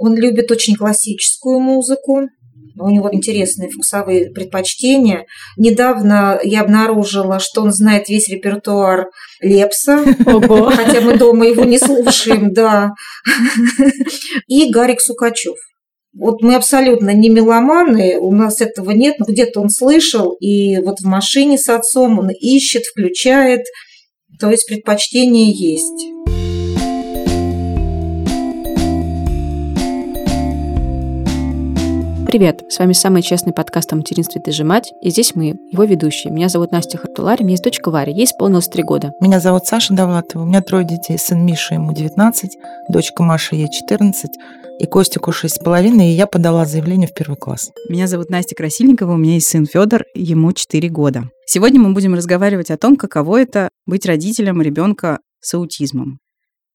Он любит очень классическую музыку. У него интересные вкусовые предпочтения. Недавно я обнаружила, что он знает весь репертуар Лепса, хотя мы дома его не слушаем, да. И Гарик Сукачев. Вот мы абсолютно не меломаны, у нас этого нет, но где-то он слышал, и вот в машине с отцом он ищет, включает, то есть предпочтение есть. Привет! С вами самый честный подкаст о материнстве «Ты же мать», и здесь мы, его ведущие. Меня зовут Настя Хартулари, у меня есть дочка Варя, ей исполнилось три года. Меня зовут Саша Довлатова, у меня трое детей. Сын Миша, ему 19, дочка Маша, ей 14, и Костику шесть с половиной, и я подала заявление в первый класс. Меня зовут Настя Красильникова, у меня есть сын Федор, ему 4 года. Сегодня мы будем разговаривать о том, каково это быть родителем ребенка с аутизмом.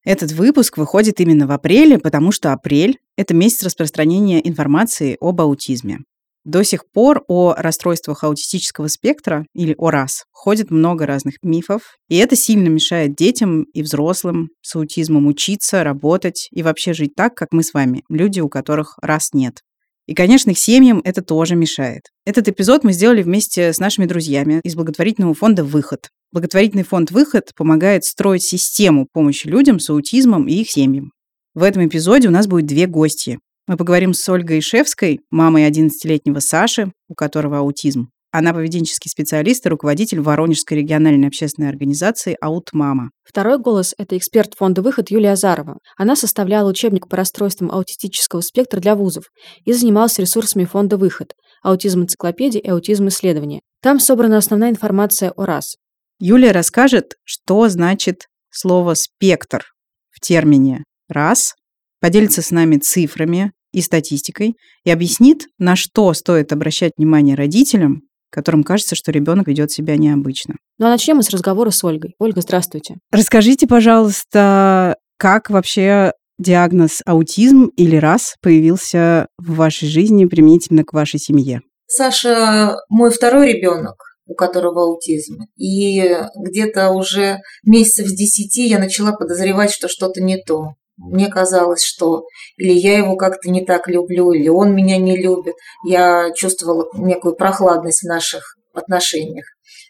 Этот выпуск выходит именно в апреле, потому что апрель – это месяц распространения информации об аутизме. До сих пор о расстройствах аутистического спектра, или о РАС, ходит много разных мифов, и это сильно мешает детям и взрослым с аутизмом учиться, работать и вообще жить так, как мы с вами, люди, у которых РАС нет. И, конечно, их семьям это тоже мешает. Этот эпизод мы сделали вместе с нашими друзьями из благотворительного фонда «Выход». Благотворительный фонд «Выход» помогает строить систему помощи людям с аутизмом и их семьям. В этом эпизоде у нас будет две гости. Мы поговорим с Ольгой Ишевской, мамой 11-летнего Саши, у которого аутизм. Она поведенческий специалист и руководитель Воронежской региональной общественной организации «Аутмама». Второй голос – это эксперт фонда «Выход» Юлия Азарова. Она составляла учебник по расстройствам аутистического спектра для вузов и занималась ресурсами фонда «Выход» – аутизм-энциклопедия и аутизм-исследования. Там собрана основная информация о РАС. Юлия расскажет, что значит слово «спектр» в термине «РАС», поделится с нами цифрами и статистикой и объяснит, на что стоит обращать внимание родителям, которым кажется, что ребенок ведет себя необычно. Ну а начнем мы с разговора с Ольгой. Ольга, здравствуйте. Расскажите, пожалуйста, как вообще диагноз аутизм или РАС появился в вашей жизни применительно к вашей семье? Саша мой второй ребенок у которого аутизм. И где-то уже месяцев с десяти я начала подозревать, что что-то не то. Мне казалось, что или я его как-то не так люблю, или он меня не любит. Я чувствовала некую прохладность в наших отношениях.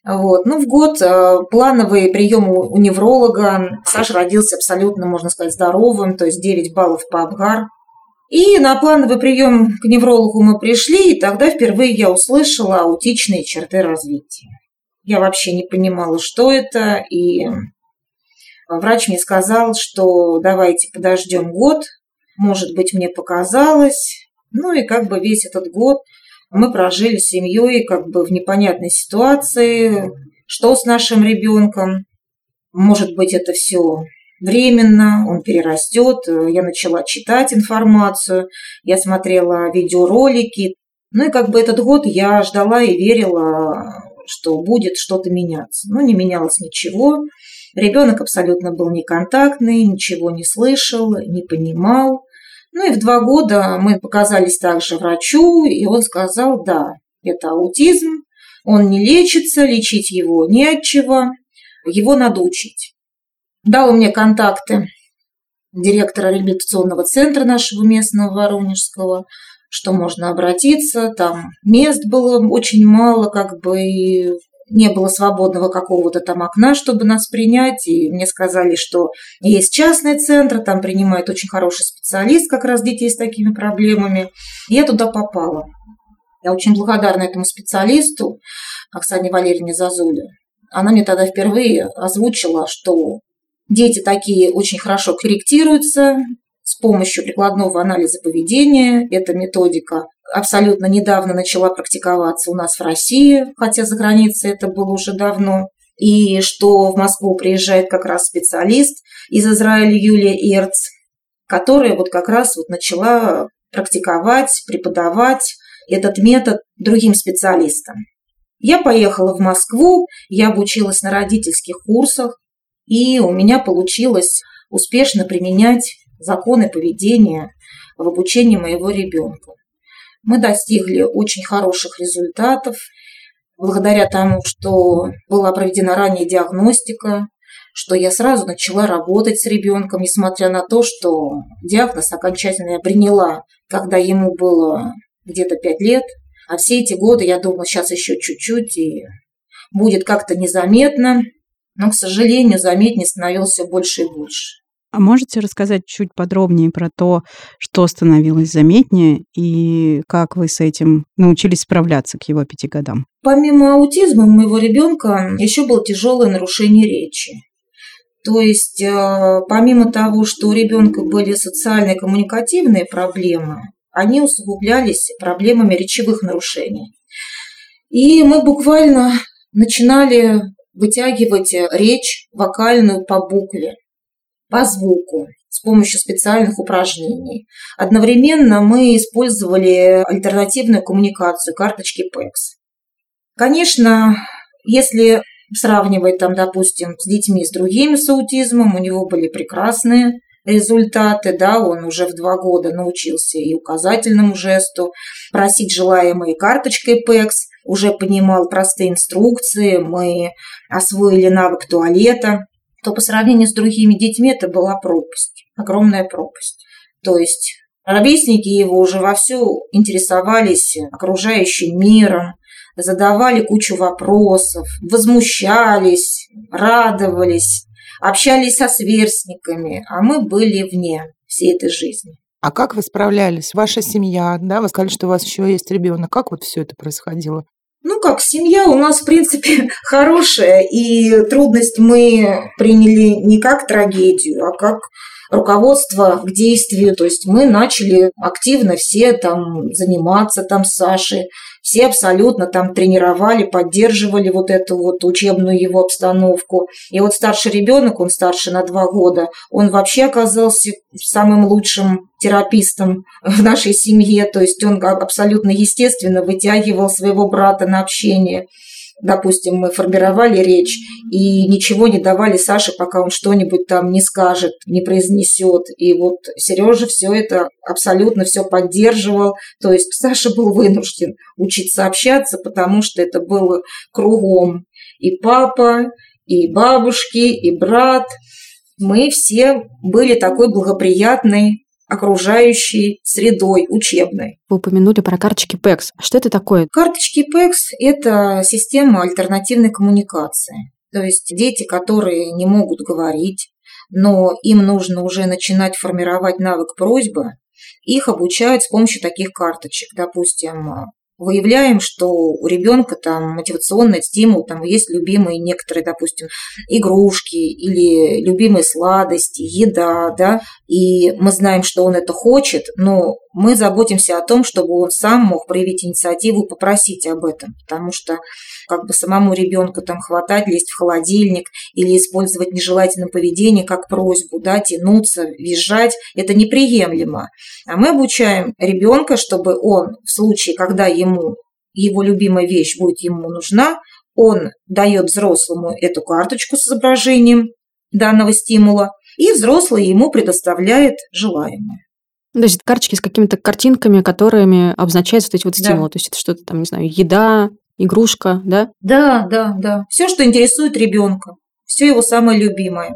Вот. Ну, в год э, плановый прием у, невролога. Саша родился абсолютно, можно сказать, здоровым, то есть 9 баллов по Абгар. И на плановый прием к неврологу мы пришли, и тогда впервые я услышала аутичные черты развития. Я вообще не понимала, что это, и врач мне сказал, что давайте подождем год, может быть, мне показалось. Ну и как бы весь этот год мы прожили с семьей как бы в непонятной ситуации, что с нашим ребенком. Может быть, это все временно, он перерастет. Я начала читать информацию, я смотрела видеоролики. Ну и как бы этот год я ждала и верила, что будет что-то меняться. Но не менялось ничего. Ребенок абсолютно был неконтактный, ничего не слышал, не понимал. Ну и в два года мы показались также врачу, и он сказал, да, это аутизм, он не лечится, лечить его не от чего, его надо учить дал мне контакты директора реабилитационного центра нашего местного Воронежского, что можно обратиться, там мест было очень мало, как бы и не было свободного какого-то там окна, чтобы нас принять, и мне сказали, что есть частный центр, там принимает очень хороший специалист как раз детей с такими проблемами. И я туда попала. Я очень благодарна этому специалисту, Оксане Валерьевне Зазуле. Она мне тогда впервые озвучила, что Дети такие очень хорошо корректируются с помощью прикладного анализа поведения. Эта методика абсолютно недавно начала практиковаться у нас в России, хотя за границей это было уже давно. И что в Москву приезжает как раз специалист из Израиля Юлия Эрц, которая вот как раз вот начала практиковать, преподавать этот метод другим специалистам. Я поехала в Москву, я обучилась на родительских курсах, и у меня получилось успешно применять законы поведения в обучении моего ребенка. Мы достигли очень хороших результатов благодаря тому, что была проведена ранняя диагностика, что я сразу начала работать с ребенком, несмотря на то, что диагноз окончательно я приняла, когда ему было где-то 5 лет. А все эти годы я думала, сейчас еще чуть-чуть, и будет как-то незаметно. Но, к сожалению, заметнее становилось все больше и больше. А можете рассказать чуть подробнее про то, что становилось заметнее и как вы с этим научились справляться к его пяти годам? Помимо аутизма у моего ребенка еще было тяжелое нарушение речи. То есть, э, помимо того, что у ребенка были социальные коммуникативные проблемы, они усугублялись проблемами речевых нарушений. И мы буквально начинали вытягивать речь вокальную по букве по звуку с помощью специальных упражнений. Одновременно мы использовали альтернативную коммуникацию, карточки PEX. Конечно, если сравнивать там, допустим, с детьми с другими с аутизмом, у него были прекрасные результаты, да, он уже в два года научился и указательному жесту, просить желаемые карточкой PEX, уже понимал простые инструкции, мы освоили навык туалета, то по сравнению с другими детьми это была пропасть, огромная пропасть. То есть ровесники его уже вовсю интересовались окружающим миром, задавали кучу вопросов, возмущались, радовались, общались со сверстниками, а мы были вне всей этой жизни. А как вы справлялись? Ваша семья, да, вы сказали, что у вас еще есть ребенок. Как вот все это происходило? Ну как, семья у нас, в принципе, хорошая, и трудность мы приняли не как трагедию, а как руководство к действию. То есть мы начали активно все там заниматься там с Сашей, все абсолютно там тренировали, поддерживали вот эту вот учебную его обстановку. И вот старший ребенок, он старше на два года, он вообще оказался самым лучшим терапистом в нашей семье, то есть он абсолютно естественно вытягивал своего брата на общение допустим, мы формировали речь и ничего не давали Саше, пока он что-нибудь там не скажет, не произнесет. И вот Сережа все это абсолютно все поддерживал. То есть Саша был вынужден учиться общаться, потому что это было кругом. И папа, и бабушки, и брат. Мы все были такой благоприятной окружающей средой учебной. Вы упомянули про карточки PEX. А что это такое? Карточки PEX – это система альтернативной коммуникации. То есть дети, которые не могут говорить, но им нужно уже начинать формировать навык просьбы, их обучают с помощью таких карточек. Допустим, выявляем, что у ребенка там мотивационный стимул, там есть любимые некоторые, допустим, игрушки или любимые сладости, еда, да, и мы знаем, что он это хочет, но мы заботимся о том, чтобы он сам мог проявить инициативу и попросить об этом, потому что как бы самому ребенку там хватать, лезть в холодильник или использовать нежелательное поведение как просьбу, да, тянуться, визжать, это неприемлемо. А мы обучаем ребенка, чтобы он в случае, когда ему его любимая вещь будет ему нужна, он дает взрослому эту карточку с изображением данного стимула, и взрослый ему предоставляет желаемое. То есть карточки с какими-то картинками, которыми обозначаются вот эти вот стимулы. Да. То есть это что-то там, не знаю, еда, игрушка, да? Да, да, да. Все, что интересует ребенка. Все его самое любимое.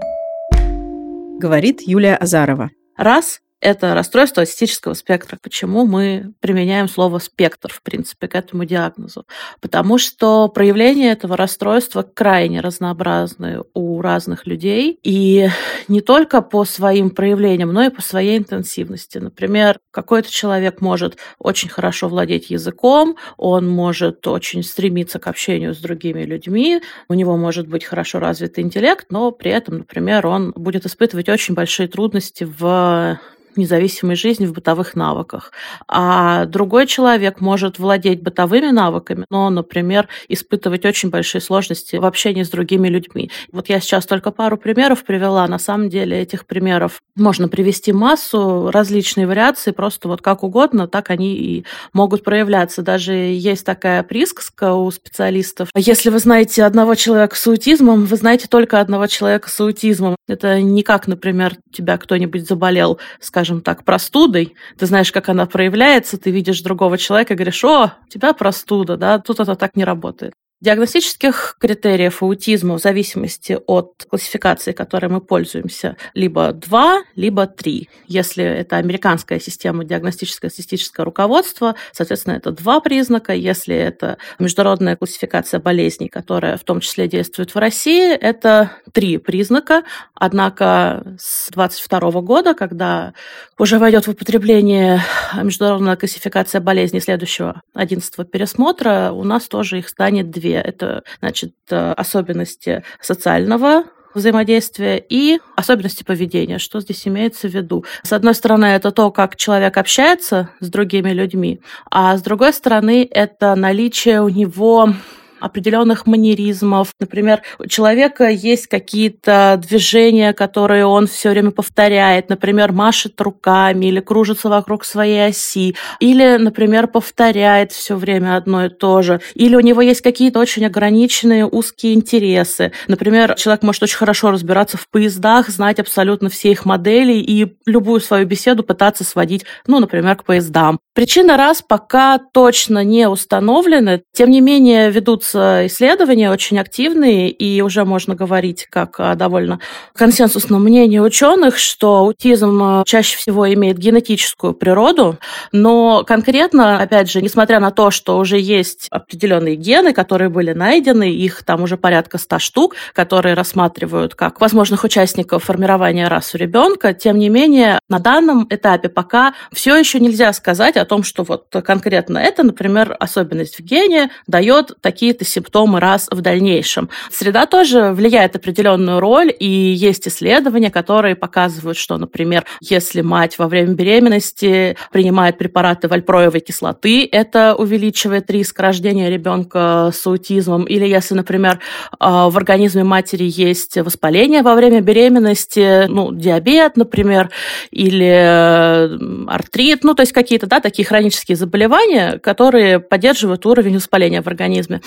Говорит Юлия Азарова. Раз это расстройство аутистического спектра. Почему мы применяем слово спектр, в принципе, к этому диагнозу? Потому что проявления этого расстройства крайне разнообразны у разных людей, и не только по своим проявлениям, но и по своей интенсивности. Например, какой-то человек может очень хорошо владеть языком, он может очень стремиться к общению с другими людьми, у него может быть хорошо развитый интеллект, но при этом, например, он будет испытывать очень большие трудности в независимой жизни в бытовых навыках. А другой человек может владеть бытовыми навыками, но, например, испытывать очень большие сложности в общении с другими людьми. Вот я сейчас только пару примеров привела. На самом деле этих примеров можно привести массу, различные вариации, просто вот как угодно, так они и могут проявляться. Даже есть такая присказка у специалистов. Если вы знаете одного человека с аутизмом, вы знаете только одного человека с аутизмом. Это не как, например, тебя кто-нибудь заболел, скажем, скажем так, простудой, ты знаешь, как она проявляется, ты видишь другого человека и говоришь, о, у тебя простуда, да, тут это так не работает. Диагностических критериев аутизма в зависимости от классификации, которой мы пользуемся, либо два, либо три. Если это американская система диагностическое статистическое руководство, соответственно, это два признака. Если это международная классификация болезней, которая в том числе действует в России, это три признака. Однако с 2022 года, когда уже войдет в употребление международная классификация болезней следующего 11 пересмотра, у нас тоже их станет две две. Это, значит, э, особенности социального взаимодействия и особенности поведения. Что здесь имеется в виду? С одной стороны, это то, как человек общается с другими людьми, а с другой стороны, это наличие у него определенных манеризмов. Например, у человека есть какие-то движения, которые он все время повторяет. Например, машет руками или кружится вокруг своей оси. Или, например, повторяет все время одно и то же. Или у него есть какие-то очень ограниченные узкие интересы. Например, человек может очень хорошо разбираться в поездах, знать абсолютно все их модели и любую свою беседу пытаться сводить, ну, например, к поездам. Причина раз пока точно не установлены. Тем не менее, ведутся ведутся исследования очень активные, и уже можно говорить как довольно консенсусном мнении ученых, что аутизм э, чаще всего имеет генетическую природу, но конкретно, опять же, несмотря на то, что уже есть определенные гены, которые были найдены, их там уже порядка 100 штук, которые рассматривают как возможных участников формирования расы ребенка, тем не менее, на данном этапе пока все еще нельзя сказать о том, что вот конкретно это, например, особенность в гене дает такие какие-то симптомы раз в дальнейшем. Среда тоже влияет определенную роль, и есть исследования, которые показывают, что, например, если мать во время беременности принимает препараты вальпроевой кислоты, это увеличивает риск рождения ребенка с аутизмом, или если, например, а, в организме матери есть воспаление во время беременности, ну, диабет, например, или артрит, ну, то есть какие-то, да, такие хронические заболевания, которые поддерживают уровень воспаления в организме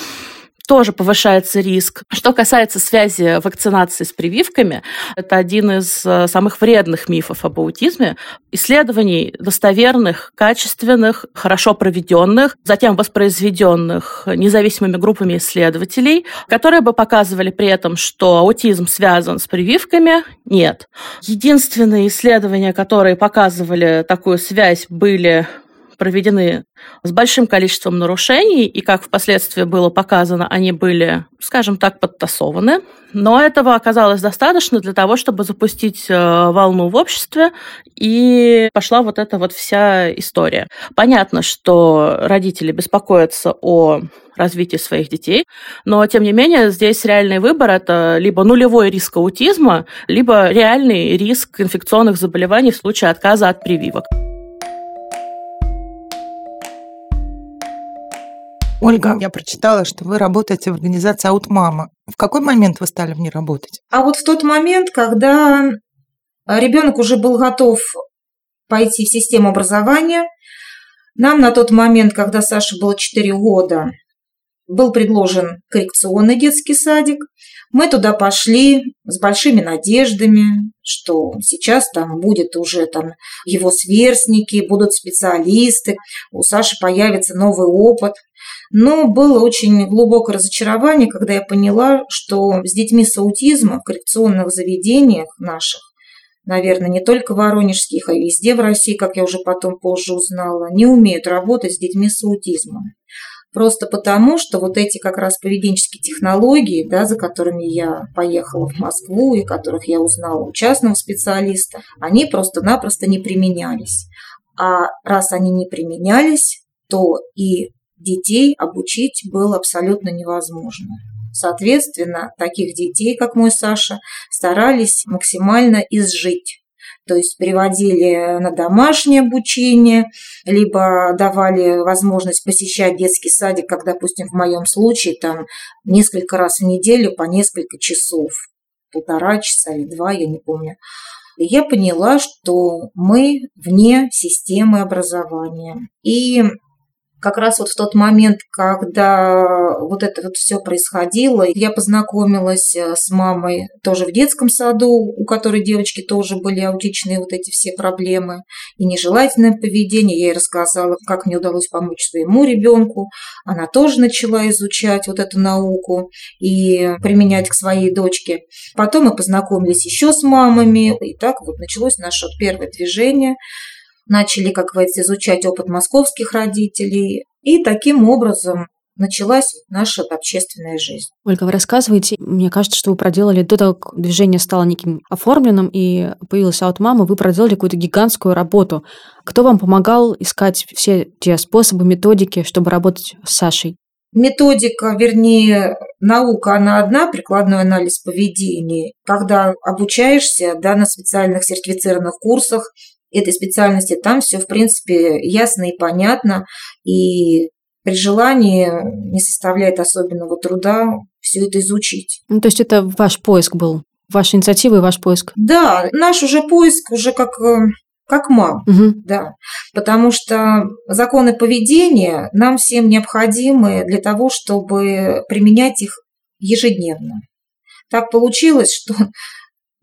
тоже повышается риск. Что касается связи вакцинации с прививками, это один из э, самых вредных мифов об аутизме. Исследований достоверных, качественных, хорошо проведенных, затем воспроизведенных независимыми группами исследователей, которые бы показывали при этом, что аутизм связан с прививками, нет. Единственные исследования, которые показывали такую связь, были проведены с большим количеством нарушений, и, как впоследствии было показано, они были, скажем так, подтасованы. Но этого оказалось достаточно для того, чтобы запустить э, волну в обществе, и пошла вот эта вот вся история. Понятно, что родители беспокоятся о развитии своих детей, но, тем не менее, здесь реальный выбор – это либо нулевой риск аутизма, либо реальный риск инфекционных заболеваний в случае отказа от прививок. Ольга, я прочитала, что вы работаете в организации «Аутмама». В какой момент вы стали в ней работать? А вот в тот момент, когда ребенок уже был готов пойти в систему образования, нам на тот момент, когда Саше было 4 года, был предложен коррекционный детский садик. Мы туда пошли с большими надеждами, что сейчас там будет уже там его сверстники, будут специалисты, у Саши появится новый опыт. Но было очень глубокое разочарование, когда я поняла, что с детьми с аутизмом в коррекционных заведениях наших, наверное, не только воронежских, а везде в России, как я уже потом позже узнала, не умеют работать с детьми с аутизмом. Просто потому, что вот эти как раз поведенческие технологии, да, за которыми я поехала в Москву и которых я узнала у частного специалиста, они просто-напросто не применялись. А раз они не применялись, то и детей обучить было абсолютно невозможно. Соответственно, таких детей, как мой Саша, старались максимально изжить. То есть переводили на домашнее обучение, либо давали возможность посещать детский садик, как, допустим, в моем случае, там несколько раз в неделю по несколько часов, полтора часа или два, я не помню. И я поняла, что мы вне системы образования. И как раз вот в тот момент, когда вот это вот все происходило, я познакомилась э, с мамой тоже в детском саду, у которой девочки тоже были аутичные вот эти все проблемы и нежелательное поведение. Я ей рассказала, как мне удалось помочь своему ребенку. Она тоже начала изучать вот эту науку и применять к своей дочке. Потом мы познакомились еще с мамами, и так вот началось наше первое движение – начали, как говорится, изучать опыт московских родителей, и таким образом началась наша общественная жизнь. Ольга, вы рассказываете, мне кажется, что вы проделали до того, как движение стало неким оформленным и появилась от мамы, вы проделали какую-то гигантскую работу. Кто вам помогал искать все те способы, методики, чтобы работать с Сашей? Методика, вернее, наука, она одна, прикладной анализ поведения. Когда обучаешься да, на специальных сертифицированных курсах, этой специальности, там все, в принципе, ясно и понятно, и при желании не составляет особенного труда все это изучить. Ну, то есть это ваш поиск был, ваша инициатива и ваш поиск? Да, наш уже поиск уже как э, как мам, угу. да, потому что законы поведения нам всем необходимы для того, чтобы применять их ежедневно. Так получилось, что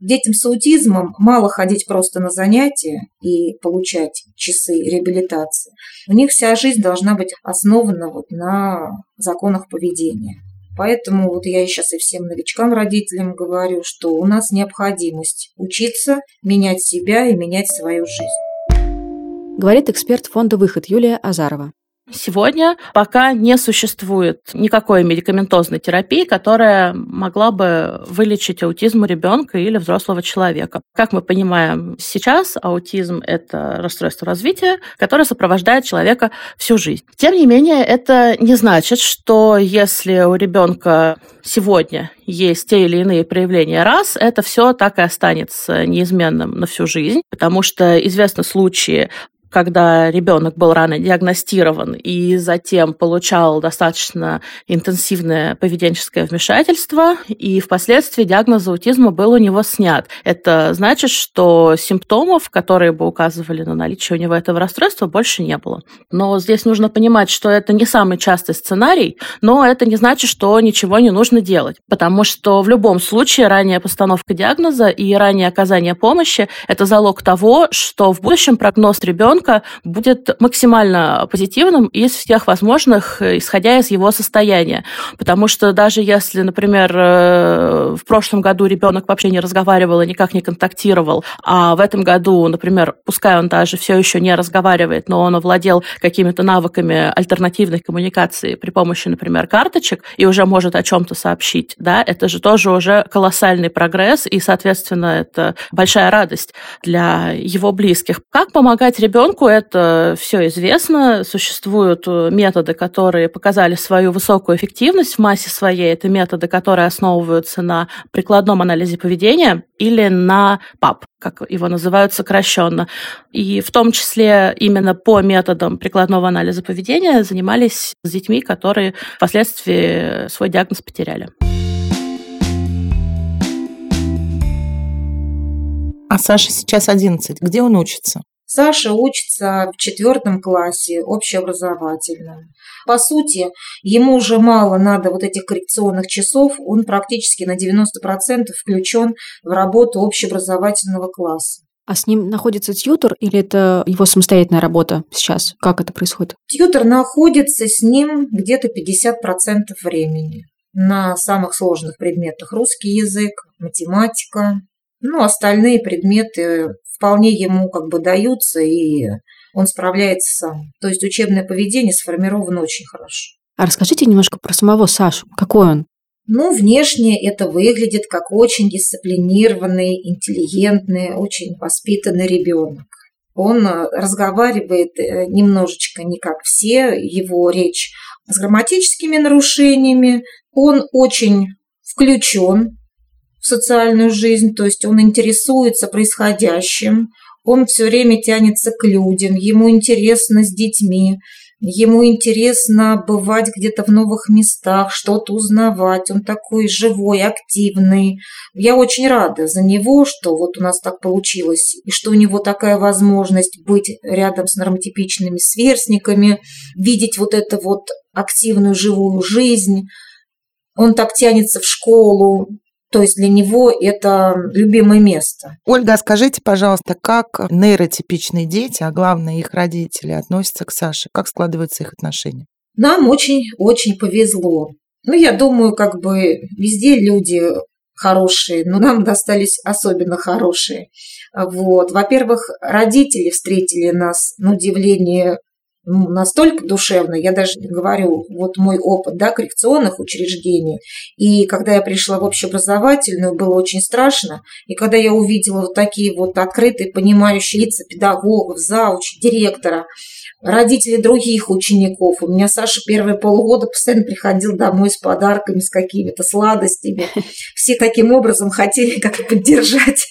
Детям с аутизмом мало ходить просто на занятия и получать часы реабилитации. У них вся жизнь должна быть основана вот на законах поведения. Поэтому вот я сейчас и всем новичкам, родителям говорю, что у нас необходимость учиться, менять себя и менять свою жизнь. Говорит эксперт фонда «Выход» Юлия Азарова. Сегодня пока не существует никакой медикаментозной терапии, которая могла бы вылечить аутизм у ребенка или взрослого человека. Как мы понимаем сейчас, аутизм – это расстройство развития, которое сопровождает человека всю жизнь. Тем не менее, это не значит, что если у ребенка сегодня есть те или иные проявления раз, это все так и останется неизменным на всю жизнь, потому что известны случаи когда ребенок был рано диагностирован и затем получал достаточно интенсивное поведенческое вмешательство, и впоследствии диагноз аутизма был у него снят. Это значит, что симптомов, которые бы указывали на наличие у него этого расстройства, больше не было. Но здесь нужно понимать, что это не самый частый сценарий, но это не значит, что ничего не нужно делать, потому что в любом случае ранняя постановка диагноза и раннее оказание помощи – это залог того, что в будущем прогноз ребенка ребенка будет максимально позитивным из всех возможных, исходя из его состояния. Потому что даже если, например, э, в прошлом году ребенок вообще не разговаривал и никак не контактировал, а в этом году, например, пускай он даже все еще не разговаривает, но он овладел какими-то навыками альтернативной коммуникации при помощи, например, карточек и уже может о чем-то сообщить, да, это же тоже уже колоссальный прогресс, и, соответственно, это большая радость для его близких. Как помогать ребенку ребенку это все известно. Существуют э, методы, которые показали свою высокую эффективность в массе своей. Это методы, которые основываются на прикладном анализе поведения или на ПАП, как его называют сокращенно. И в том числе именно по методам прикладного анализа поведения занимались с детьми, которые впоследствии свой диагноз потеряли. А Саша сейчас 11. Где он учится? Саша учится в четвертом классе общеобразовательном. По сути, ему уже мало надо вот этих коррекционных часов, он практически на 90% включен в работу общеобразовательного класса. А с ним находится тьютер или это его самостоятельная работа сейчас? Как это происходит? Тьютер находится с ним где-то 50% времени на самых сложных предметах. Русский язык, математика, ну, остальные предметы вполне ему как бы даются, и он справляется сам. То есть учебное поведение сформировано очень хорошо. А расскажите немножко про самого Сашу. Какой он? Ну, внешне это выглядит как очень дисциплинированный, интеллигентный, очень воспитанный ребенок. Он э, разговаривает э, немножечко не как все, его речь с грамматическими нарушениями. Он очень включен в социальную жизнь, то есть он интересуется происходящим, он все время тянется к людям, ему интересно с детьми. Ему интересно бывать где-то в новых местах, что-то узнавать. Он такой живой, активный. Я очень рада за него, что вот у нас так получилось, и что у него такая возможность быть рядом с нормотипичными сверстниками, видеть вот эту вот активную живую жизнь. Он так тянется в школу, то есть для него это любимое место. Ольга, скажите, пожалуйста, как нейротипичные дети, а главное их родители, относятся к Саше? Как складываются их отношения? Нам очень-очень повезло. Ну, я думаю, как бы везде люди хорошие, но нам достались особенно хорошие. Вот. Во-первых, родители встретили нас, на удивление, настолько душевно, я даже говорю, вот мой опыт, да, коррекционных учреждений, и когда я пришла в общеобразовательную, было очень страшно, и когда я увидела вот такие вот открытые, понимающие лица педагогов, зауч, директора, родителей других учеников. У меня Саша первые полгода постоянно приходил домой с подарками, с какими-то сладостями. Все таким образом хотели как-то поддержать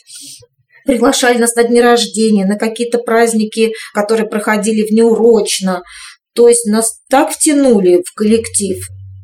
приглашали нас на дни рождения, на какие-то праздники, которые проходили внеурочно. То есть нас так втянули в коллектив,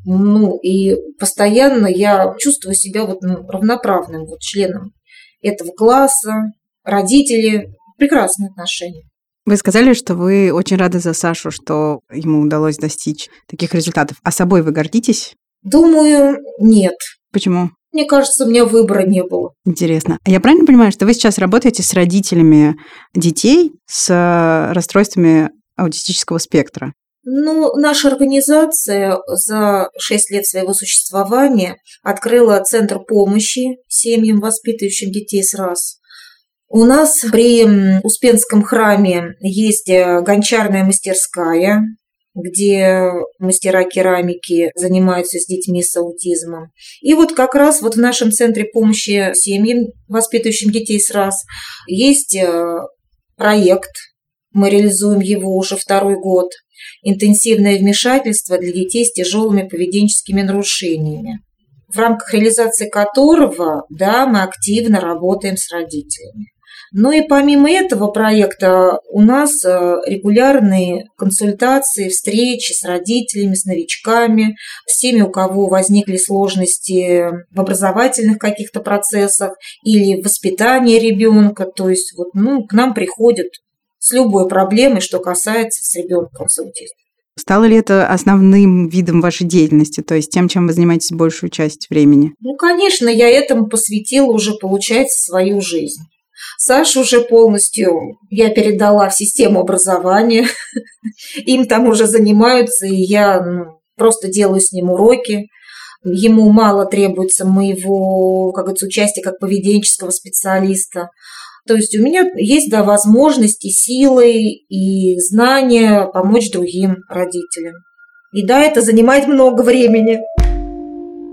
ну, и постоянно я чувствую себя вот ну, равноправным вот членом этого класса, родители, прекрасные отношения. Вы сказали, что вы очень рады за Сашу, что ему удалось достичь таких результатов. А собой вы гордитесь? Думаю, нет. Почему? Мне кажется, у меня выбора не было. Интересно. А я правильно понимаю, что вы сейчас работаете с родителями детей с э, расстройствами аутистического спектра? Ну, наша организация за 6 лет своего существования открыла центр помощи семьям, воспитывающим детей с РАС. У нас при Успенском храме есть э, гончарная мастерская, где мастера керамики занимаются с детьми с аутизмом. И вот как раз вот в нашем центре помощи семьям, воспитывающим детей с РАС, есть э, проект, мы реализуем его уже второй год, интенсивное вмешательство для детей с тяжелыми поведенческими нарушениями, в рамках реализации которого да, мы активно работаем с родителями. Ну и помимо этого проекта у нас э, регулярные консультации, встречи с родителями, с новичками, с теми, у кого возникли сложности в образовательных каких-то процессах или в воспитании ребенка. То есть вот, ну, к нам приходят с любой проблемой, что касается с ребенком с аутизмом. Стало ли это основным видом вашей деятельности, то есть тем, чем вы занимаетесь большую часть времени? Ну, конечно, я этому посвятила уже, получается, свою жизнь. Сашу уже полностью я передала в систему образования. Им там уже занимаются, и я ну, просто делаю с ним уроки. Ему мало требуется моего, как говорится, участия как поведенческого специалиста. То есть у меня есть, да, возможности, силы и знания помочь другим родителям. И да, это занимает много времени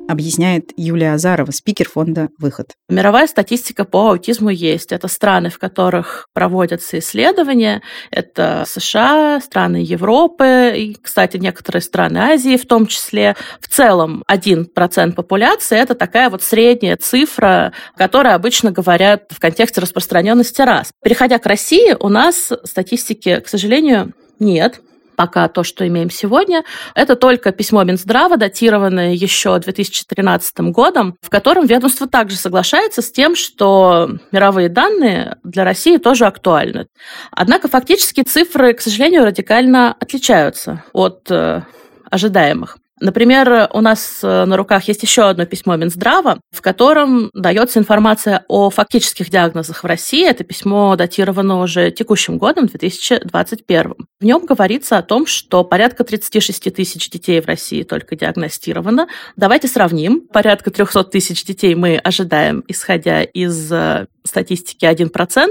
объясняет Юлия Азарова, спикер фонда «Выход». Мировая статистика по аутизму есть. Это страны, в которых проводятся исследования. Это США, страны Европы и, кстати, некоторые страны Азии в том числе. В целом 1% популяции – это такая вот средняя цифра, которая обычно говорят в контексте распространенности раз. Переходя к России, у нас статистики, к сожалению, нет пока то, что имеем сегодня, это только письмо Минздрава, датированное еще 2013 годом, в котором ведомство также соглашается с тем, что мировые данные для России тоже актуальны. Однако фактически цифры, к сожалению, радикально отличаются от э, ожидаемых. Например, у нас э, на руках есть еще одно письмо Минздрава, в котором дается информация о фактических диагнозах в России. Это письмо датировано уже текущим годом, 2021. В нем говорится о том, что порядка 36 тысяч детей в России только диагностировано. Давайте сравним. Порядка 300 тысяч детей мы ожидаем, исходя из э, статистики 1%,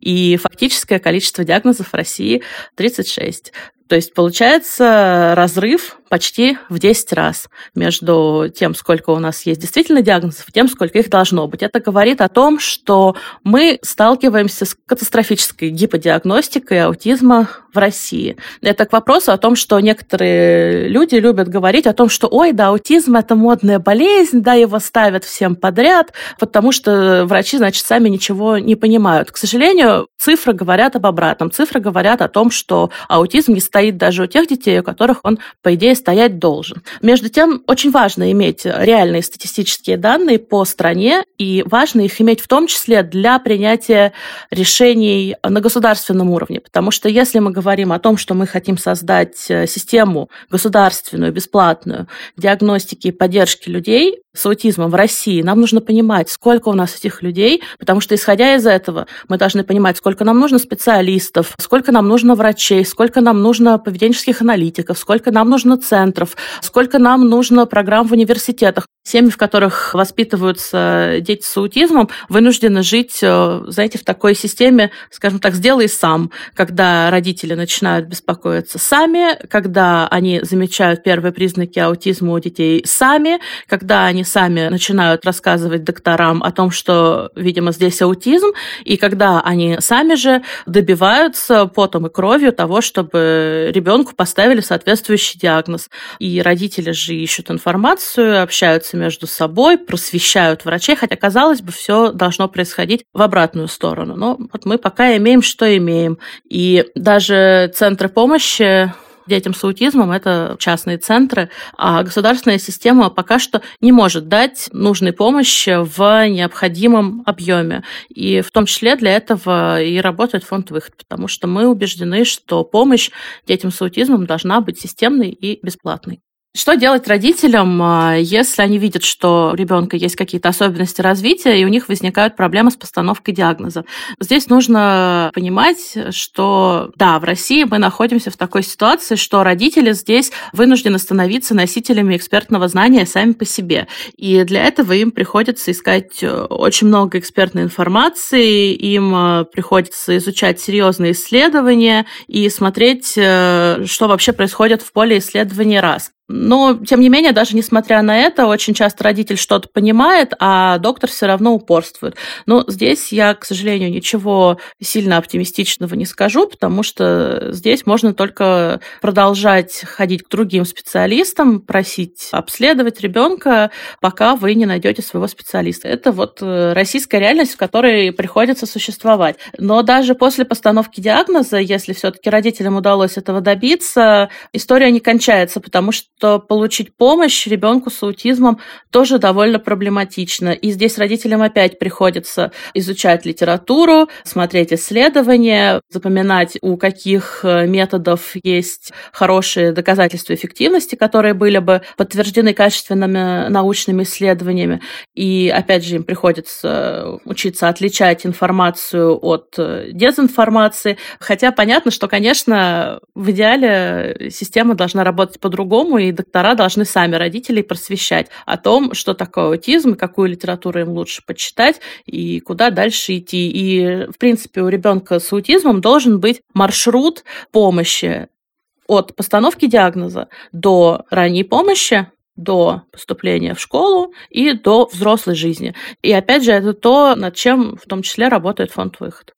и фактическое количество диагнозов в России 36. То есть получается разрыв почти в 10 раз между тем, сколько у нас есть действительно диагнозов, и тем, сколько их должно быть. Это говорит о том, что мы сталкиваемся с катастрофической гиподиагностикой аутизма в России. Это к вопросу о том, что некоторые люди любят говорить о том, что ой, да, аутизм – это модная болезнь, да, его ставят всем подряд, потому что врачи, значит, сами ничего не понимают. К сожалению, цифры говорят об обратном. Цифры говорят о том, что аутизм не стоит даже у тех детей, у которых он, по идее, стоять должен. Между тем, очень важно иметь реальные статистические данные по стране, и важно их иметь в том числе для принятия решений на государственном уровне. Потому что если мы говорим о том, что мы хотим создать э, систему государственную, бесплатную, диагностики и поддержки людей, с аутизмом в России, нам нужно понимать, сколько у нас этих людей, потому что, исходя из этого, мы должны понимать, сколько нам нужно специалистов, сколько нам нужно врачей, сколько нам нужно поведенческих аналитиков, сколько нам нужно центров, сколько нам нужно программ в университетах. Семьи, в которых воспитываются дети с аутизмом, вынуждены жить, э, знаете, в такой системе, скажем так, сделай сам, когда родители начинают беспокоиться сами, когда они замечают первые признаки аутизма у детей сами, когда они сами начинают рассказывать докторам о том, что, видимо, здесь аутизм, и когда они сами же добиваются потом и кровью того, чтобы ребенку поставили соответствующий диагноз. И родители же ищут информацию, общаются между собой, просвещают врачей, хотя, казалось бы, все должно происходить в обратную сторону. Но вот мы пока имеем, что имеем. И даже центры помощи детям с аутизмом это частные центры, а государственная система пока что не может дать нужной помощи в необходимом объеме. И в том числе для этого и работает фонд «Выход», потому что мы убеждены, что помощь детям с аутизмом должна быть системной и бесплатной. Что делать родителям, а, если они видят, что у ребенка есть какие-то особенности развития, и у них возникают проблемы с постановкой диагноза? Здесь нужно понимать, что да, в России мы находимся в такой ситуации, что родители здесь вынуждены становиться носителями экспертного знания сами по себе. И для этого им приходится искать э, очень много экспертной информации, им э, приходится изучать серьезные исследования и смотреть, э, что вообще происходит в поле исследований раз. Но, тем не менее, даже несмотря на это, очень часто родитель что-то понимает, а доктор все равно упорствует. Но здесь я, к сожалению, ничего сильно оптимистичного не скажу, потому что здесь можно только продолжать ходить к другим специалистам, просить обследовать ребенка, пока вы не найдете своего специалиста. Это вот э, российская реальность, в которой приходится существовать. Но даже после постановки диагноза, если все-таки родителям удалось этого добиться, история не кончается, потому что что получить помощь ребенку с аутизмом тоже довольно проблематично. И здесь родителям опять приходится изучать литературу, смотреть исследования, запоминать, у каких э, методов есть хорошие доказательства эффективности, которые были бы подтверждены качественными научными исследованиями. И опять же им приходится учиться отличать информацию от э, дезинформации. Хотя понятно, что, конечно, в идеале система должна работать по-другому, и доктора должны сами родителей просвещать о том, что такое аутизм, какую литературу им лучше почитать и куда дальше идти. И, в принципе, у ребенка с аутизмом должен быть маршрут помощи от постановки диагноза до ранней помощи, до поступления в школу и до взрослой жизни. И опять же, это то, над чем в том числе работает фонд «Выход».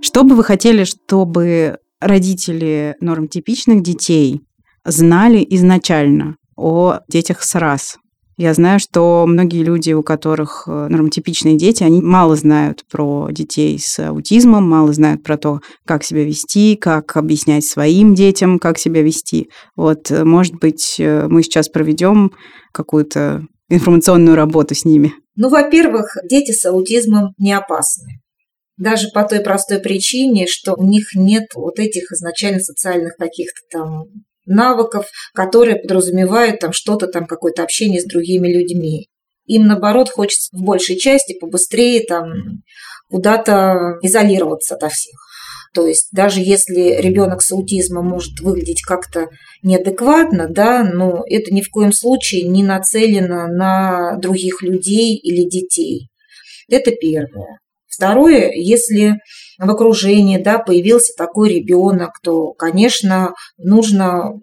Что бы вы хотели, чтобы родители нормотипичных детей знали изначально о детях с РАС. Я знаю, что многие люди, у которых э, нормотипичные дети, они мало знают про детей с аутизмом, мало знают про то, как себя вести, как объяснять своим детям, как себя вести. Вот, э, может быть, э, мы сейчас проведем какую-то информационную работу с ними. Ну, во-первых, дети с аутизмом не опасны. Даже по той простой причине, что у них нет вот этих изначально социальных каких-то там навыков, которые подразумевают там что-то там, какое-то общение с другими людьми. Им, наоборот, хочется в большей части побыстрее там куда-то изолироваться от всех. То есть даже если ребенок с аутизмом может выглядеть как-то неадекватно, да, но это ни в коем случае не нацелено на других людей или детей. Это первое. Второе, если в окружении да, появился такой ребенок, то, конечно, нужно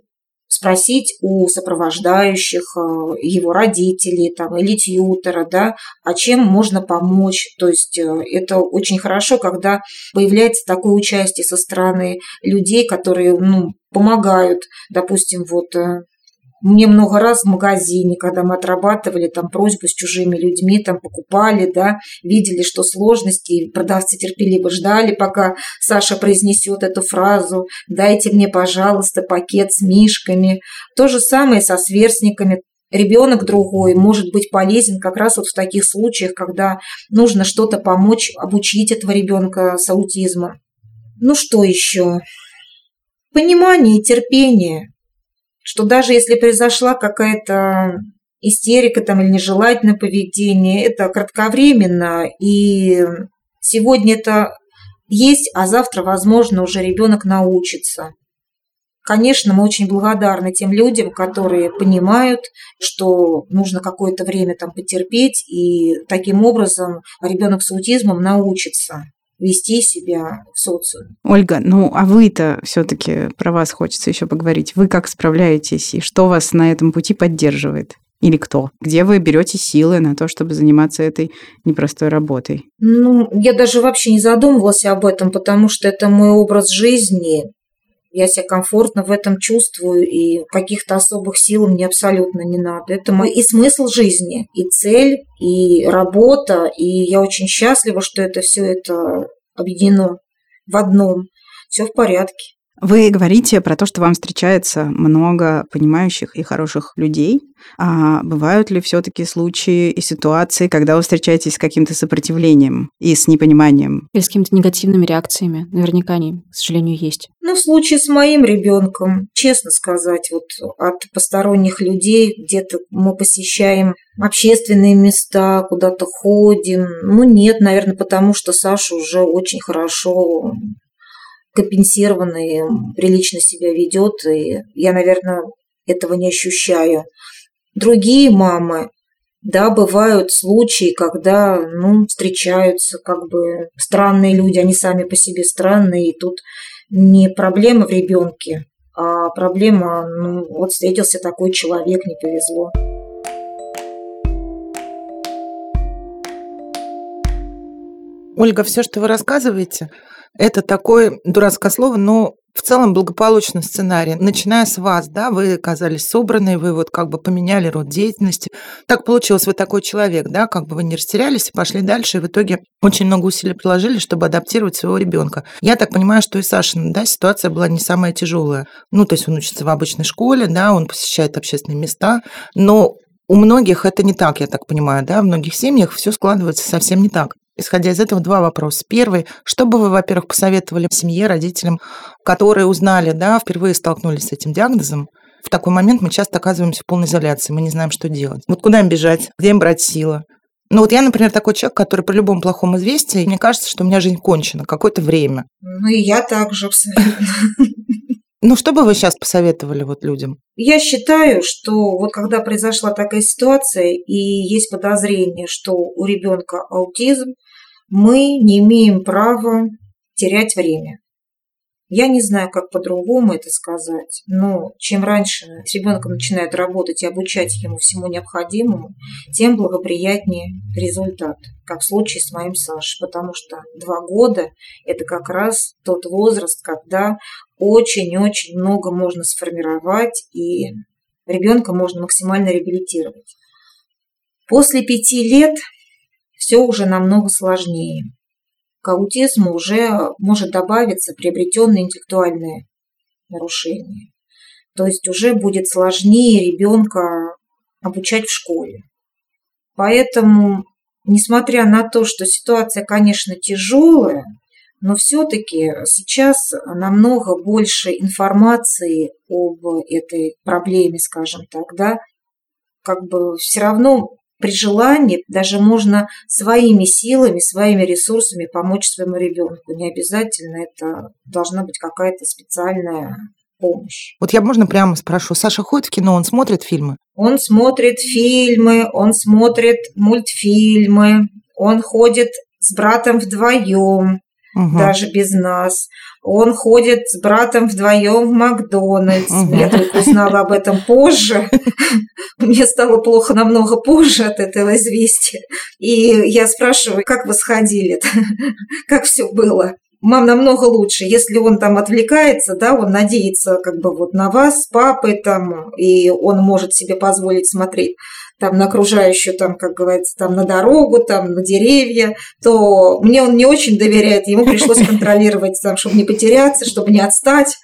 спросить у сопровождающих э, его родителей там, или тьютера, да, а чем можно помочь. То есть э, это очень хорошо, когда появляется такое участие со стороны людей, которые ну, помогают, допустим, вот э, мне много раз в магазине, когда мы отрабатывали там просьбу с чужими людьми, там покупали, да, видели, что сложности, и продавцы терпеливо ждали, пока Саша произнесет эту фразу «дайте мне, пожалуйста, пакет с мишками». То же самое со сверстниками. Ребенок другой может быть полезен как раз вот в таких случаях, когда нужно что-то помочь, обучить этого ребенка с аутизмом. Ну что еще? Понимание и терпение – что даже если произошла какая-то истерика там или нежелательное поведение, это кратковременно, и сегодня это есть, а завтра, возможно, уже ребенок научится. Конечно, мы очень благодарны тем людям, которые понимают, что нужно какое-то время там потерпеть, и таким образом ребенок с аутизмом научится вести себя в социуме. Ольга, ну а вы-то все-таки про вас хочется еще поговорить. Вы как справляетесь и что вас на этом пути поддерживает? Или кто? Где вы берете силы на то, чтобы заниматься этой непростой работой? Ну, я даже вообще не задумывалась об этом, потому что это мой образ жизни. Я себя комфортно в этом чувствую, и каких-то особых сил мне абсолютно не надо. Это мой и смысл жизни, и цель, и работа, и я очень счастлива, что это все это объединено в одном. Все в порядке. Вы говорите про то, что вам встречается много понимающих и хороших людей. А бывают ли все-таки случаи и ситуации, когда вы встречаетесь с каким-то сопротивлением и с непониманием? Или с какими-то негативными реакциями? Наверняка они, к сожалению, есть. Ну, в случае с моим ребенком, честно сказать, вот от посторонних людей, где-то мы посещаем общественные места, куда-то ходим. Ну, нет, наверное, потому что Саша уже очень хорошо компенсированный, прилично себя ведет, и я, наверное, этого не ощущаю. Другие мамы, да, бывают случаи, когда, ну, встречаются как бы странные люди, они сами по себе странные, и тут не проблема в ребенке, а проблема, ну, вот встретился такой человек, не повезло. Ольга, все, что вы рассказываете, это такое дурацкое слово, но в целом благополучный сценарий. Начиная с вас, да, вы оказались собраны, вы вот как бы поменяли род деятельности. Так получилось, вы такой человек, да, как бы вы не растерялись, пошли дальше, и в итоге очень много усилий приложили, чтобы адаптировать своего ребенка. Я так понимаю, что и Сашина, да, ситуация была не самая тяжелая. Ну, то есть он учится в обычной школе, да, он посещает общественные места, но у многих это не так, я так понимаю, да, в многих семьях все складывается совсем не так. Исходя из этого, два вопроса. Первый, что бы вы, во-первых, посоветовали семье, родителям, которые узнали, да, впервые столкнулись с этим диагнозом? В такой момент мы часто оказываемся в полной изоляции, мы не знаем, что делать. Вот куда им бежать, где им брать силы? Ну вот я, например, такой человек, который при любом плохом известии, мне кажется, что у меня жизнь кончена какое-то время. Ну и я также абсолютно. Ну, что бы вы сейчас посоветовали вот людям? Я считаю, что вот когда произошла такая ситуация и есть подозрение, что у ребенка аутизм, мы не имеем права терять время. Я не знаю, как по-другому это сказать, но чем раньше с ребенком начинают работать и обучать ему всему необходимому, тем благоприятнее результат, как в случае с моим Сашей, потому что два года – это как раз тот возраст, когда очень-очень много можно сформировать и ребенка можно максимально реабилитировать. После пяти лет все уже намного сложнее. К аутизму уже может добавиться приобретенное интеллектуальное нарушение. То есть уже будет сложнее ребенка обучать в школе. Поэтому, несмотря на то, что ситуация, конечно, тяжелая, но все-таки сейчас намного больше информации об этой проблеме, скажем так, да, как бы все равно при желании даже можно своими силами, своими ресурсами помочь своему ребенку. Не обязательно это должна быть какая-то специальная помощь. Вот я можно прямо спрошу, Саша ходит в кино, он смотрит фильмы? Он смотрит фильмы, он смотрит мультфильмы, он ходит с братом вдвоем, Мгм. даже без нас. Он ходит с братом вдвоем в Макдональдс. Мгм. Я только узнала об этом позже. Мне стало плохо намного позже от этого известия. И я спрашиваю, как вы сходили Как все было? Мам намного лучше, если он там отвлекается, да, он надеется как бы вот на вас с папой там, и он может себе позволить смотреть там на окружающую, там, как говорится, там на дорогу, там на деревья, то мне он не очень доверяет, ему пришлось контролировать, там, чтобы не потеряться, чтобы не отстать.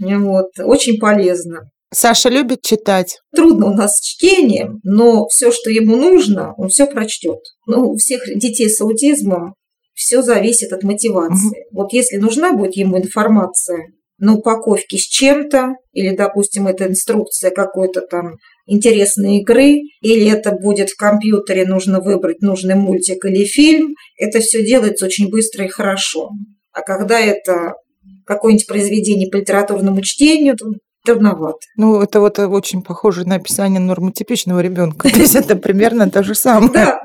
Вот. Очень полезно. Саша любит читать. Трудно у нас с чтением, но все, что ему нужно, он все прочтет. Ну, у всех детей с аутизмом все зависит от мотивации. Вот если нужна будет ему информация на упаковке с чем-то, или, допустим, это инструкция какой-то там интересной игры, или это будет в компьютере, нужно выбрать нужный мультик или фильм, это все делается очень быстро и хорошо. А когда это какое-нибудь произведение по литературному чтению, то трудновато. Ну, это вот очень похоже на описание нормотипичного ребенка. То есть это примерно то же самое.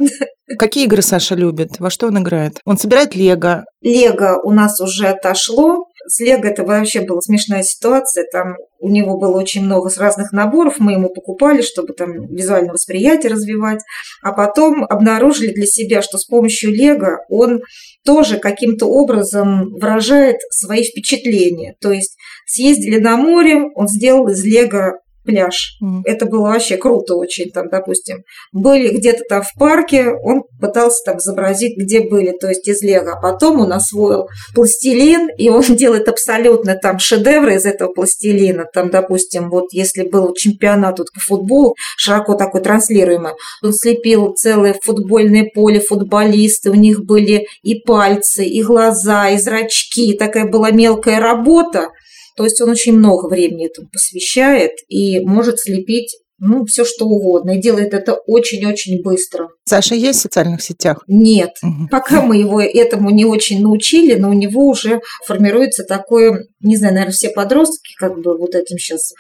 Какие игры Саша любит? Во что он играет? Он собирает лего. Лего у нас уже отошло. С Лего это вообще была смешная ситуация. Там у него было очень много разных наборов. Мы ему покупали, чтобы там визуальное восприятие развивать. А потом обнаружили для себя, что с помощью Лего он тоже каким-то образом выражает свои впечатления. То есть съездили на море, он сделал из Лего пляж. Мгм. Это было вообще круто очень, там, допустим. Были где-то там в парке, он пытался там изобразить, где были, то есть из лего. А потом он освоил пластилин, и он делает абсолютно там шедевры из этого пластилина. Там, допустим, вот если был чемпионат вот по футболу, широко такой транслируемый, он слепил целое футбольное поле, футболисты, у них были и пальцы, и глаза, и зрачки, такая была мелкая работа. То есть он очень много времени этому посвящает и может слепить ну, все что угодно. И делает это очень-очень быстро. Саша есть в социальных сетях? Нет, Мгм. пока мы его этому не очень научили, но у него уже формируется такое, не знаю, наверное, все подростки как бы вот этим сейчас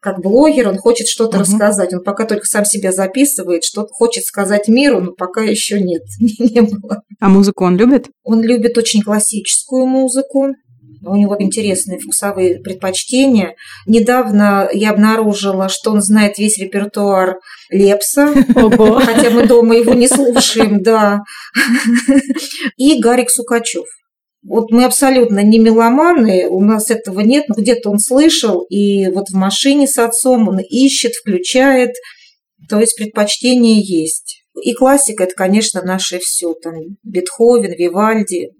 как блогер, он хочет что-то Мгм. рассказать. Он пока только сам себя записывает, что-то хочет сказать миру, но пока еще нет, не было. А музыку он любит? Он любит очень классическую музыку. У него интересные вкусовые предпочтения. Недавно я обнаружила, что он знает весь репертуар Лепса, Ого. хотя мы дома его не слушаем, да. И Гарик Сукачев. Вот мы абсолютно не меломаны, у нас этого нет, но где-то он слышал, и вот в машине с отцом он ищет, включает, то есть предпочтения есть. И классика – это, конечно, наше все, там Бетховен, Вивальди,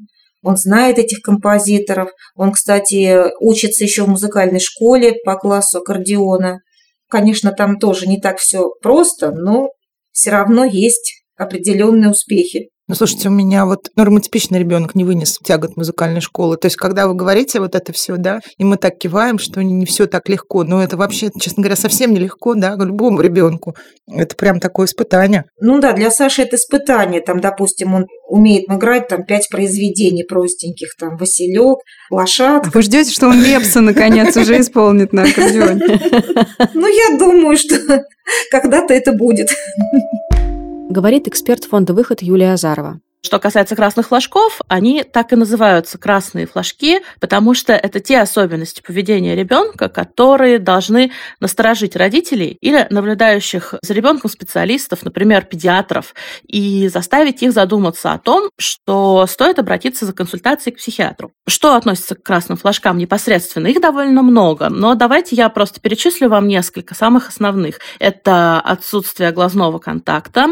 он знает этих композиторов. Он, кстати, учится еще в музыкальной школе по классу аккордеона. Конечно, там тоже не так все просто, но все равно есть определенные успехи. Ну, слушайте, у меня вот нормотипичный ребенок не вынес тягот музыкальной школы. То есть, когда вы говорите вот это все, да, и мы так киваем, что не все так легко. Но это вообще, честно говоря, совсем нелегко, да, любому ребенку. Это прям такое испытание. Ну да, для Саши это испытание. Там, допустим, он умеет играть там пять произведений простеньких, там Василек, А Лошадка. вы ждете, что он Лепса наконец уже исполнит на аккордеоне? Ну, я думаю, что когда-то это будет. Говорит эксперт фонда «Выход» Юлия Азарова. Что касается красных флажков, они так и называются красные флажки, потому что это те особенности поведения ребенка, которые должны насторожить родителей или наблюдающих за ребенком специалистов, например, педиатров, и заставить их задуматься о том, что стоит обратиться за консультацией к психиатру. Что относится к красным флажкам непосредственно? Их довольно много, но давайте я просто перечислю вам несколько самых основных. Это отсутствие глазного контакта,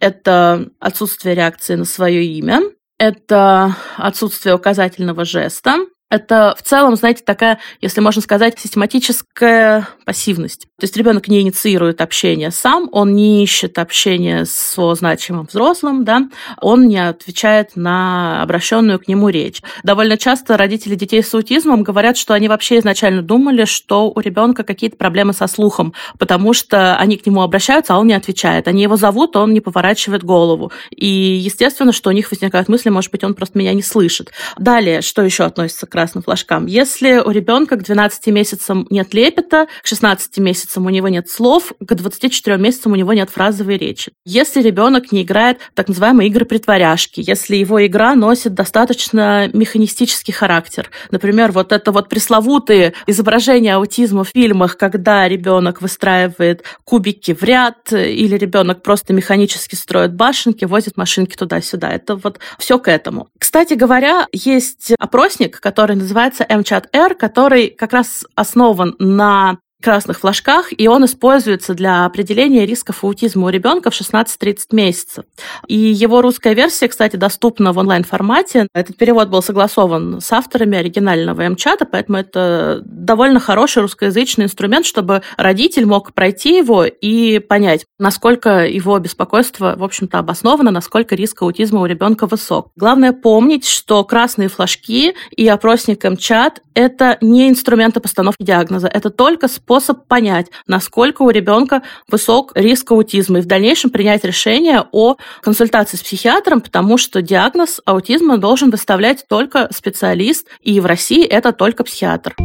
это отсутствие реакции на свое имя, это отсутствие указательного жеста, это в целом, знаете, такая, если можно сказать, систематическая пассивность. То есть ребенок не инициирует общение сам, он не ищет общения с значимым взрослым, да, он не отвечает на обращенную к нему речь. Довольно часто родители детей с аутизмом говорят, что они вообще изначально думали, что у ребенка какие-то проблемы со слухом, потому что они к нему обращаются, а он не отвечает. Они его зовут, он не поворачивает голову. И естественно, что у них возникают мысли, может быть, он просто меня не слышит. Далее, что еще относится красным флажкам. Если у ребенка к 12 месяцам нет лепета, к 16 месяцам у него нет слов, к 24 месяцам у него нет фразовой речи. Если ребенок не играет так называемые игры-притворяшки, если его игра носит достаточно механистический характер. Например, вот это вот пресловутые изображения аутизма в фильмах, когда ребенок выстраивает кубики в ряд, или ребенок просто механически строит башенки, возит машинки туда-сюда. Это вот все к этому. Кстати говоря, есть опросник, который называется MCHAT-R, который как раз основан на красных флажках, и он используется для определения рисков аутизма у ребенка в 16-30 месяцев. И его русская версия, кстати, доступна в онлайн-формате. Этот перевод был согласован с авторами оригинального МЧАТа, поэтому это довольно хороший русскоязычный инструмент, чтобы родитель мог пройти его и понять, насколько его беспокойство, в общем-то, обосновано, насколько риск аутизма у ребенка высок. Главное помнить, что красные флажки и опросник МЧАТ – это не инструменты постановки диагноза, это только способ способ понять, насколько у ребенка высок риск аутизма и в дальнейшем принять решение о консультации с психиатром, потому что диагноз аутизма должен выставлять только специалист, и в России это только психиатр.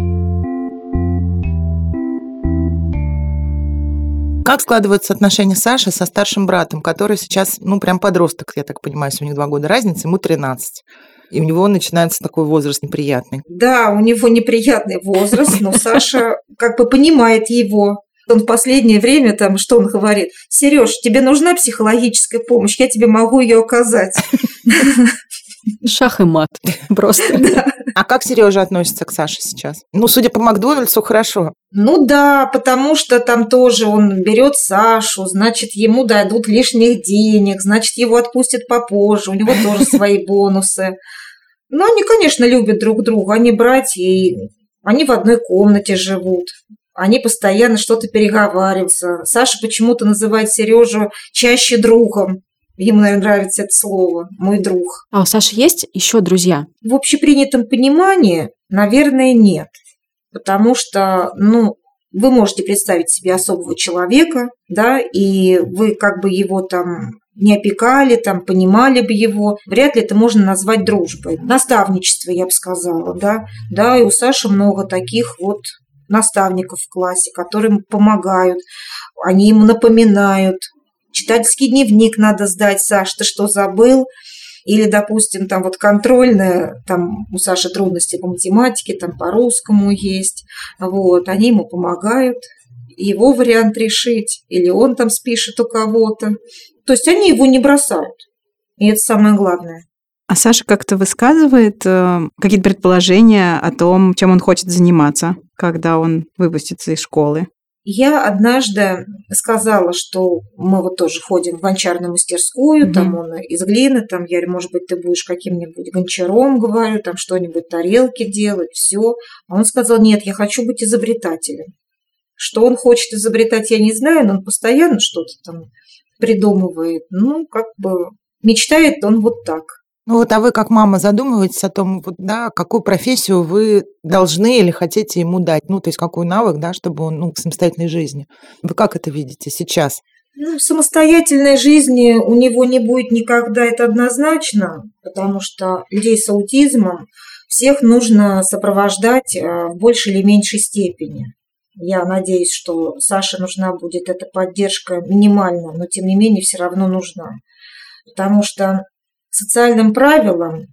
Как складываются отношения Саши со старшим братом, который сейчас, ну, прям подросток, я так понимаю, если у них два года разницы, ему 13 и у него начинается такой возраст неприятный. Да, у него неприятный возраст, но Саша как бы понимает его. Он в последнее время там, что он говорит? Сереж, тебе нужна психологическая помощь, я тебе могу ее оказать. Шах и мат просто. А как Сережа относится к Саше сейчас? Ну, судя по Макдональдсу, хорошо. Ну да, потому что там тоже он берет Сашу, значит, ему дадут лишних денег, значит, его отпустят попозже, у него тоже свои бонусы. Ну, они, конечно, любят друг друга, они братья, и они в одной комнате живут. Они постоянно что-то переговариваются. Саша почему-то называет Сережу чаще другом. Ему, наверное, нравится это слово «мой друг». А у Саши есть еще друзья? В общепринятом понимании, наверное, нет. Потому что, ну, вы можете представить себе особого человека, да, и вы как бы его там не опекали, там, понимали бы его, вряд ли это можно назвать дружбой. Наставничество, я бы сказала, да. Да, и у Саши много таких вот наставников в классе, которым помогают, они ему напоминают. Читательский дневник надо сдать, Саш, ты что, забыл? Или, допустим, там вот контрольная, там у Саши трудности по математике, там по русскому есть. Вот, они ему помогают, его вариант решить, или он там спишет у кого-то. То есть они его не бросают. И это самое главное. А Саша как-то высказывает э, какие-то предположения о том, чем он хочет заниматься, когда он выпустится из школы? Я однажды сказала, что мы вот тоже ходим в гончарную мастерскую, mm-hmm. там он из глины, там я, может быть, ты будешь каким-нибудь гончаром, говорю, там что-нибудь тарелки делать, все. А он сказал, нет, я хочу быть изобретателем. Что он хочет изобретать, я не знаю, но он постоянно что-то там придумывает. Ну, как бы мечтает он вот так. Ну вот, а вы как мама задумываетесь о том, вот, да, какую профессию вы должны или хотите ему дать, ну, то есть какой навык, да, чтобы он, ну, к самостоятельной жизни. Вы как это видите сейчас? Ну, самостоятельной жизни у него не будет никогда, это однозначно, потому что людей с аутизмом всех нужно сопровождать э, в большей или меньшей степени. Я надеюсь, что Саше нужна будет эта поддержка минимальная, но тем не менее все равно нужна. Потому что социальным правилам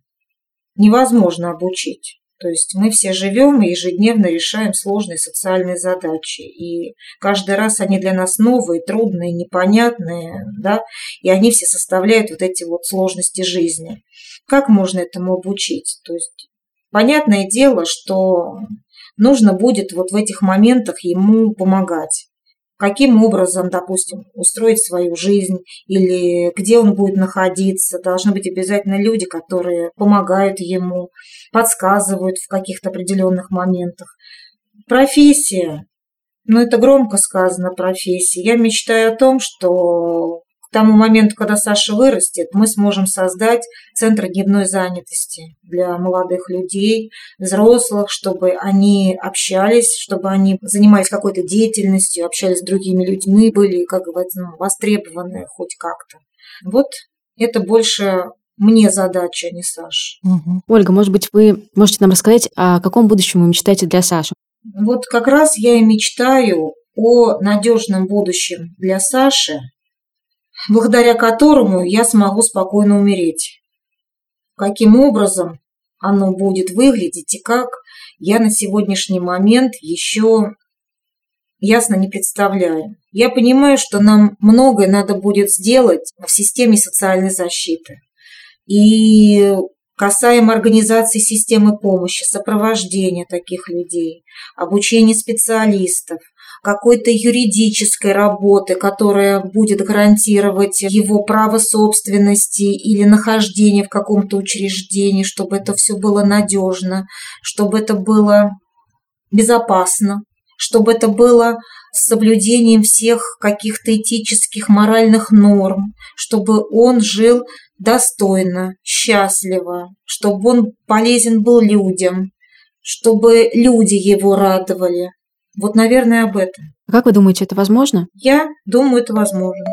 невозможно обучить. То есть мы все живем и ежедневно решаем сложные социальные задачи. И каждый раз они для нас новые, трудные, непонятные, да, и они все составляют вот эти вот сложности жизни. Как можно этому обучить? То есть понятное дело, что нужно будет вот в этих моментах ему помогать. Каким образом, допустим, устроить свою жизнь или где он будет находиться. Должны быть обязательно люди, которые помогают ему, подсказывают в каких-то определенных моментах. Профессия. Ну, это громко сказано, профессия. Я мечтаю о том, что к тому моменту, когда Саша вырастет, мы сможем создать центр дневной занятости для молодых людей, взрослых, чтобы они общались, чтобы они занимались какой-то деятельностью, общались с другими людьми, были, как говорится, ну, востребованы хоть как-то. Вот это больше мне задача, а не Саша. Угу. Ольга, может быть, вы можете нам рассказать, о каком будущем вы мечтаете для Саши? Вот как раз я и мечтаю о надежном будущем для Саши, благодаря которому я смогу спокойно умереть. Каким образом оно будет выглядеть и как, я на сегодняшний момент еще ясно не представляю. Я понимаю, что нам многое надо будет сделать в системе социальной защиты. И касаемо организации системы помощи, сопровождения таких людей, обучения специалистов, какой-то юридической работы, которая будет гарантировать его право собственности или нахождение в каком-то учреждении, чтобы это все было надежно, чтобы это было безопасно, чтобы это было с соблюдением всех каких-то этических, моральных норм, чтобы он жил достойно, счастливо, чтобы он полезен был людям, чтобы люди его радовали. Вот, наверное, об этом. Как вы думаете, это возможно? Я думаю, это возможно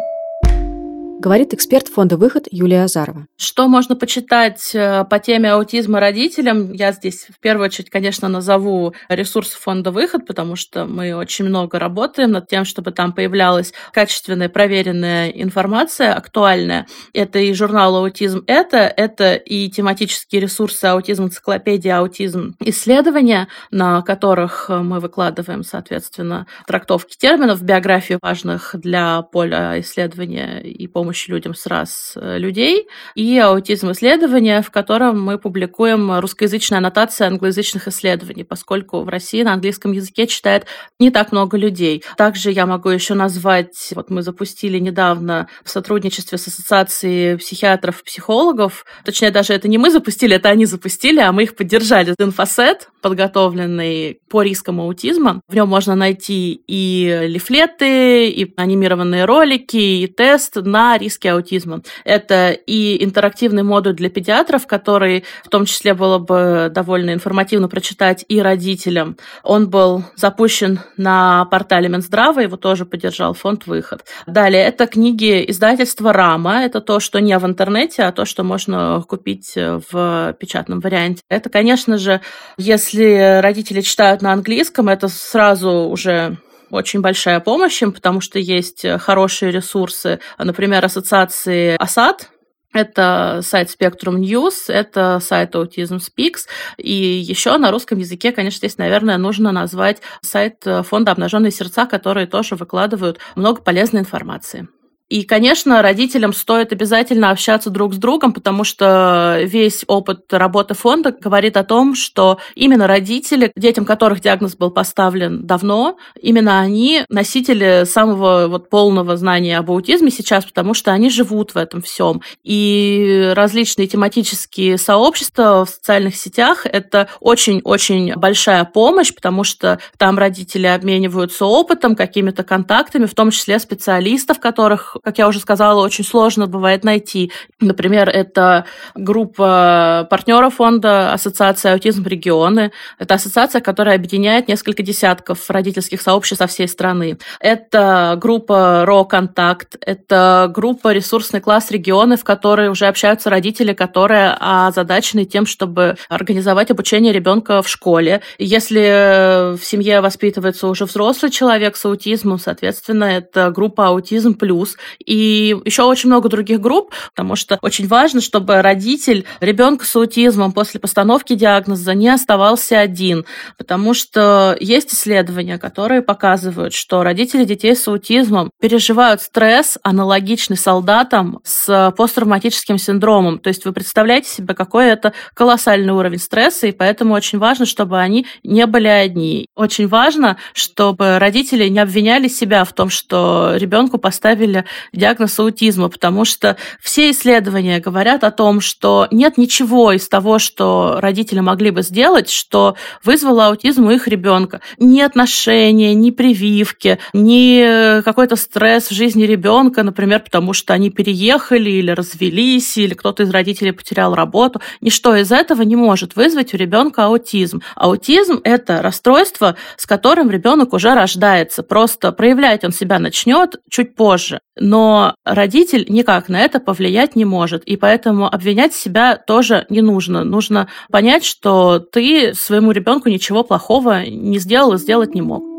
говорит эксперт фонда «Выход» Юлия Азарова. Что можно почитать э, по теме аутизма родителям? Я здесь в первую очередь, конечно, назову ресурсы фонда «Выход», потому что мы очень много работаем над тем, чтобы там появлялась качественная, проверенная информация, актуальная. Это и журнал «Аутизм это», это и тематические ресурсы «Аутизм энциклопедия», «Аутизм исследования», на которых мы выкладываем, соответственно, трактовки терминов, биографию важных для поля исследования и помощи помощь людям с раз э, людей, и аутизм исследования, в котором мы публикуем русскоязычные аннотации англоязычных исследований, поскольку в России на английском языке читает не так много людей. Также я могу еще назвать, вот мы запустили недавно в сотрудничестве с Ассоциацией психиатров, психологов, точнее даже это не мы запустили, это они запустили, а мы их поддержали. Инфосет, подготовленный по рискам аутизма. В нем можно найти и лифлеты, и анимированные ролики, и тест на риски аутизма. Это и интерактивный модуль для педиатров, который в том числе было бы довольно информативно прочитать и родителям. Он был запущен на портале Минздрава, его тоже поддержал фонд «Выход». Далее, это книги издательства «Рама». Это то, что не в интернете, а то, что можно купить в печатном варианте. Это, конечно же, если родители читают на английском, это сразу уже очень большая помощь им, потому что есть хорошие ресурсы, например, ассоциации АСАД, это сайт Spectrum News, это сайт Autism Speaks, и еще на русском языке, конечно, здесь, наверное, нужно назвать сайт фонда «Обнаженные сердца», которые тоже выкладывают много полезной информации. И, конечно, родителям стоит обязательно общаться друг с другом, потому что весь опыт работы фонда говорит о том, что именно родители, детям которых диагноз был поставлен давно, именно они носители самого вот полного знания об аутизме сейчас, потому что они живут в этом всем. И различные тематические сообщества в социальных сетях – это очень-очень большая помощь, потому что там родители обмениваются опытом, какими-то контактами, в том числе специалистов, которых как я уже сказала, очень сложно бывает найти. Например, это группа партнеров фонда Ассоциация аутизм регионы. Это ассоциация, которая объединяет несколько десятков родительских сообществ со всей страны. Это группа РО Контакт, это группа ресурсный класс регионы, в которой уже общаются родители, которые озадачены тем, чтобы организовать обучение ребенка в школе. Если в семье воспитывается уже взрослый человек с аутизмом, соответственно, это группа аутизм плюс, и еще очень много других групп, потому что очень важно, чтобы родитель ребенка с аутизмом после постановки диагноза не оставался один, потому что есть исследования, которые показывают, что родители детей с аутизмом переживают стресс, аналогичный солдатам с посттравматическим синдромом. То есть вы представляете себе, какой это колоссальный уровень стресса, и поэтому очень важно, чтобы они не были одни. Очень важно, чтобы родители не обвиняли себя в том, что ребенку поставили диагноз аутизма, потому что все исследования говорят о том, что нет ничего из того, что родители могли бы сделать, что вызвало аутизм у их ребенка. Ни отношения, ни прививки, ни какой-то стресс в жизни ребенка, например, потому что они переехали или развелись, или кто-то из родителей потерял работу. Ничто из этого не может вызвать у ребенка аутизм. Аутизм – это расстройство, с которым ребенок уже рождается. Просто проявлять он себя начнет чуть позже. Но родитель никак на это повлиять не может, и поэтому обвинять себя тоже не нужно. Нужно понять, что ты своему ребенку ничего плохого не сделал и сделать не мог.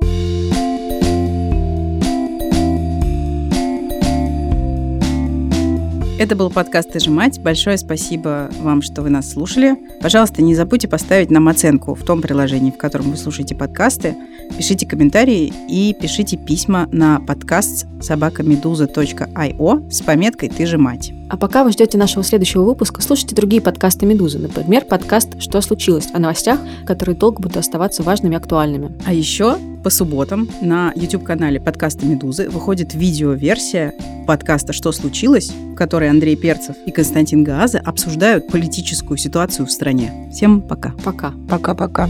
Это был подкаст «Ты же мать». Большое спасибо вам, что вы нас слушали. Пожалуйста, не забудьте поставить нам оценку в том приложении, в котором вы слушаете подкасты. Пишите комментарии и пишите письма на подкаст собакамедуза.io с пометкой «Ты же мать». А пока вы ждете нашего следующего выпуска, слушайте другие подкасты «Медузы». Например, подкаст «Что случилось?» о новостях, которые долго будут оставаться важными и актуальными. А еще по субботам на YouTube-канале подкаста «Медузы» выходит видеоверсия подкаста «Что случилось?», в которой Андрей Перцев и Константин Гааза обсуждают политическую ситуацию в стране. Всем пока. Пока. Пока-пока.